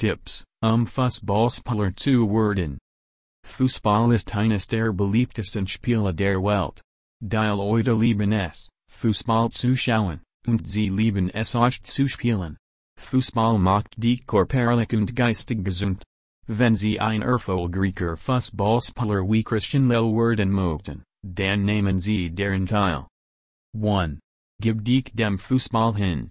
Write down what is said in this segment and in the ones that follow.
Tipps, um Fußballspieler zu werden. Fußball ist eines der beliebtesten Spiele der Welt. Die Leute lieben es, Fußball zu schauen, und sie lieben es auch zu spielen. Fußball macht die körperlich und geistig gesund. Wenn sie ein erfolgreicher Fußballspieler wie Christian Lell werden möchten, dann nehmen sie deren teil. 1. Gib dich dem Fußball hin.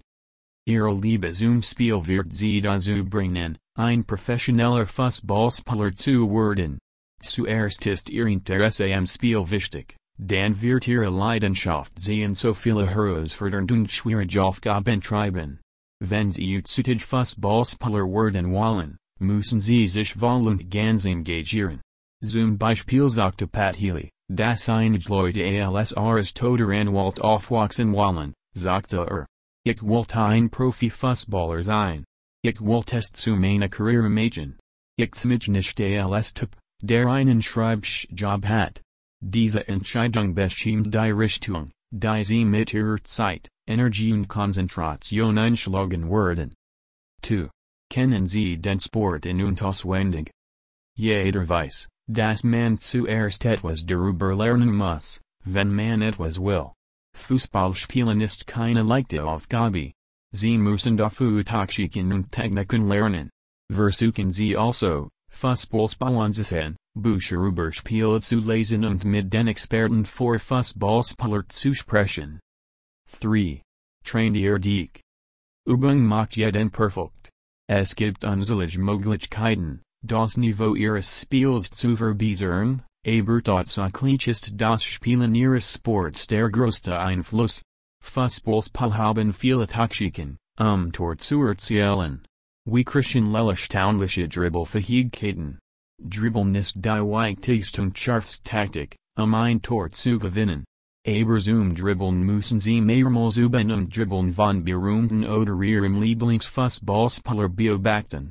Ihre Liebe zum Spiel wird sie dazu bringen, ein professioneller Fußballspieler zu werden. Zuerst ist ihr Interesse am Spiel wichtig, dann wird ihre Leidenschaft sie in so viele herausfordernde und schwierige Aufgaben treiben. Wenn sie utzütig Fußballspieler werden wollen, müssen sie sich voll und ganz engagieren. Zum Beispiel sagte Pat Healy, dass einige Leute als Aristoter Anwalt aufwachsen wollen, sagte er. Ich wollte ein Profi-Fußballer sein. Ich wollte es zu meiner Karriere machen. Ich mich nicht als Typ, der einen Schreibjob hat. Diese Entscheidung bestimmt die Richtung, die sie mit ihrer Zeit, Energie und Konzentration einschlagen werden. 2. Kennen Sie den Sport in und auswendig? Jeder weiß, dass man zuerst etwas darüber lernen muss, wenn man etwas will. Fußballspielen ist keine leichte Aufgabe. Sie müssen dafür Taktiken und Techniken lernen. Versuchen Sie also, Fußballspielen zu sehen, Bücher über Spiele zu lesen und mit den Experten für Fußballspieler zu sprechen. 3. Train ihr dich. Übung macht jeden perfekt. Es gibt unzählige Möglichkeiten, das Niveau ihres Spiels zu verbessern, aber tatsächlich ist das Spielen ihres Sports der größte Einfluss. Fußballspiel haben viele Taktiken, um Tor zu erzielen. Wie Christian erstaunliche Dribbelfähigkeiten. Dribbeln ist die wichtigste Taktik, um ein Tor zu gewinnen. Aber zum Dribbeln müssen sie mehrmals üben und dribbeln von berühmten oder ihrem Lieblingsfußballspieler beobachten.